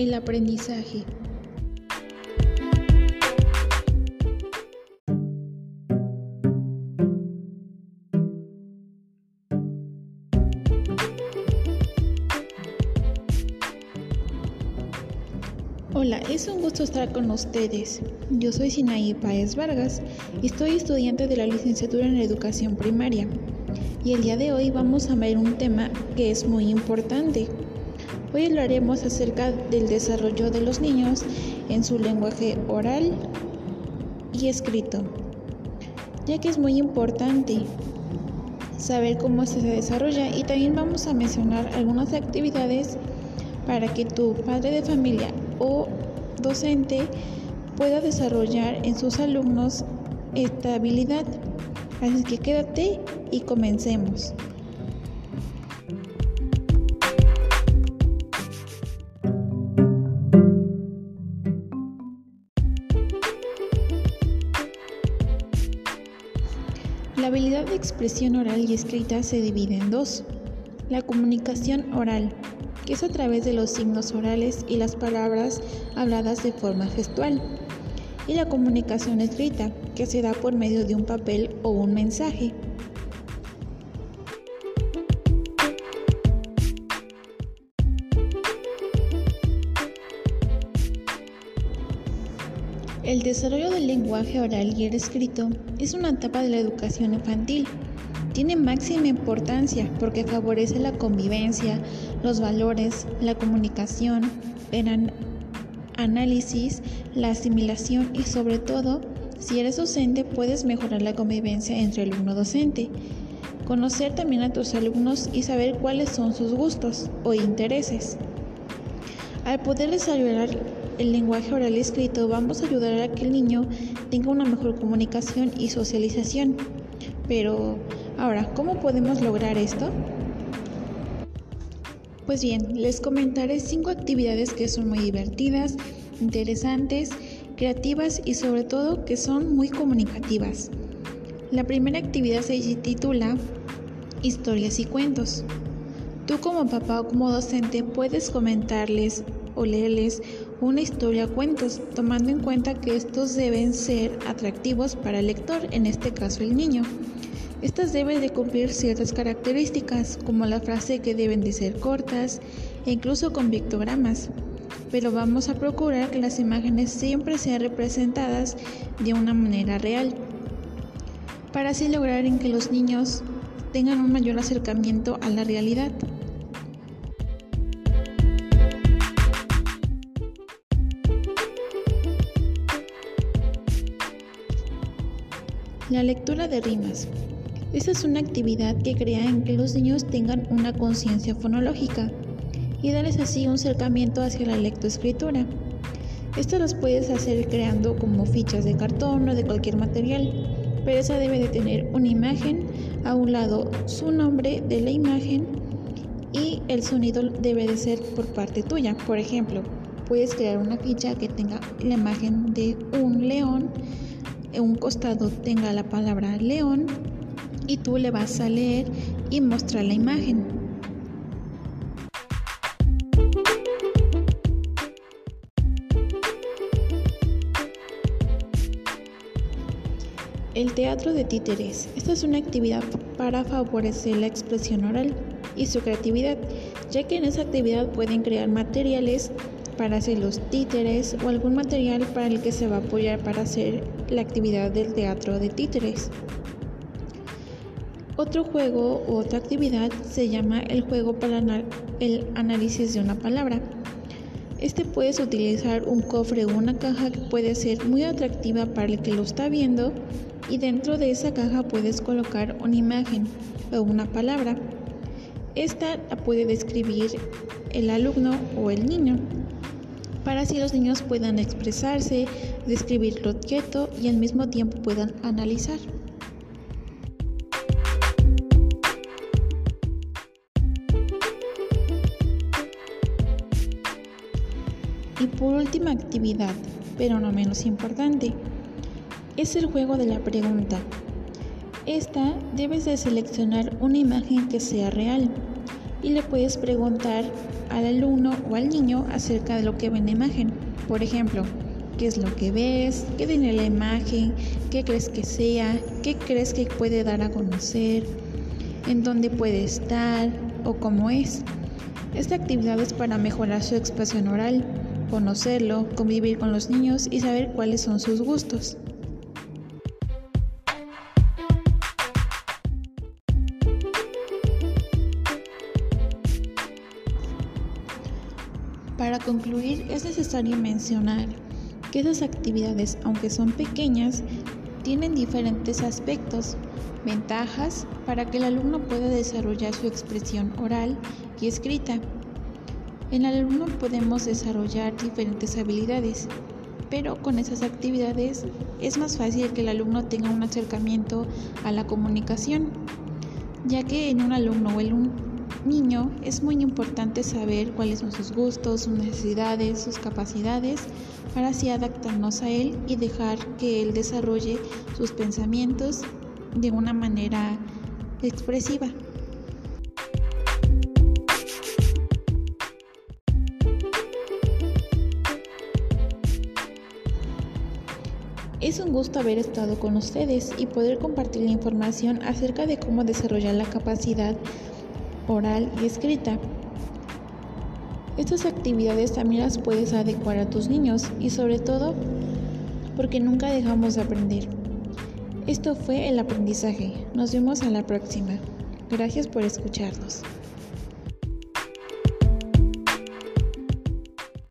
El aprendizaje. Hola, es un gusto estar con ustedes. Yo soy Sinaí Paez Vargas y estoy estudiante de la licenciatura en educación primaria. Y el día de hoy vamos a ver un tema que es muy importante. Hoy hablaremos acerca del desarrollo de los niños en su lenguaje oral y escrito, ya que es muy importante saber cómo se desarrolla y también vamos a mencionar algunas actividades para que tu padre de familia o docente pueda desarrollar en sus alumnos esta habilidad. Así que quédate y comencemos. Habilidad de expresión oral y escrita se divide en dos. La comunicación oral, que es a través de los signos orales y las palabras habladas de forma gestual. Y la comunicación escrita, que se da por medio de un papel o un mensaje. El desarrollo del lenguaje oral y el escrito es una etapa de la educación infantil. Tiene máxima importancia porque favorece la convivencia, los valores, la comunicación, el análisis, la asimilación y sobre todo, si eres docente, puedes mejorar la convivencia entre alumno-docente. Conocer también a tus alumnos y saber cuáles son sus gustos o intereses. Al poder desarrollar el lenguaje oral y escrito, vamos a ayudar a que el niño tenga una mejor comunicación y socialización. Pero, ahora, ¿cómo podemos lograr esto? Pues bien, les comentaré cinco actividades que son muy divertidas, interesantes, creativas y sobre todo que son muy comunicativas. La primera actividad se titula Historias y cuentos. Tú como papá o como docente puedes comentarles o leerles una historia a cuentos, tomando en cuenta que estos deben ser atractivos para el lector, en este caso el niño. Estas deben de cumplir ciertas características, como la frase que deben de ser cortas e incluso con pictogramas. Pero vamos a procurar que las imágenes siempre sean representadas de una manera real, para así lograr en que los niños tengan un mayor acercamiento a la realidad. La lectura de rimas. Esta es una actividad que crea en que los niños tengan una conciencia fonológica y darles así un acercamiento hacia la lectoescritura. Esto las puedes hacer creando como fichas de cartón o de cualquier material, pero esa debe de tener una imagen, a un lado su nombre de la imagen y el sonido debe de ser por parte tuya. Por ejemplo, puedes crear una ficha que tenga la imagen de un león en un costado tenga la palabra león y tú le vas a leer y mostrar la imagen. El teatro de títeres. Esta es una actividad para favorecer la expresión oral y su creatividad, ya que en esa actividad pueden crear materiales para hacer los títeres o algún material para el que se va a apoyar para hacer la actividad del teatro de títeres. Otro juego u otra actividad se llama el juego para el análisis de una palabra. Este puedes utilizar un cofre o una caja que puede ser muy atractiva para el que lo está viendo y dentro de esa caja puedes colocar una imagen o una palabra. Esta la puede describir el alumno o el niño para así los niños puedan expresarse, describir lo y al mismo tiempo puedan analizar. Y por última actividad, pero no menos importante, es el juego de la pregunta. Esta debes de seleccionar una imagen que sea real y le puedes preguntar al alumno o al niño acerca de lo que ve en la imagen. Por ejemplo, ¿qué es lo que ves? ¿Qué tiene la imagen? ¿Qué crees que sea? ¿Qué crees que puede dar a conocer? ¿En dónde puede estar? ¿O cómo es? Esta actividad es para mejorar su expresión oral, conocerlo, convivir con los niños y saber cuáles son sus gustos. Para concluir, es necesario mencionar que esas actividades, aunque son pequeñas, tienen diferentes aspectos, ventajas para que el alumno pueda desarrollar su expresión oral y escrita. En el alumno podemos desarrollar diferentes habilidades, pero con esas actividades es más fácil que el alumno tenga un acercamiento a la comunicación, ya que en un alumno o en un niño es muy importante saber cuáles son sus gustos, sus necesidades, sus capacidades, para así adaptarnos a él y dejar que él desarrolle sus pensamientos de una manera expresiva. Es un gusto haber estado con ustedes y poder compartir la información acerca de cómo desarrollar la capacidad oral y escrita. Estas actividades también las puedes adecuar a tus niños y sobre todo porque nunca dejamos de aprender. Esto fue el aprendizaje. Nos vemos a la próxima. Gracias por escucharnos.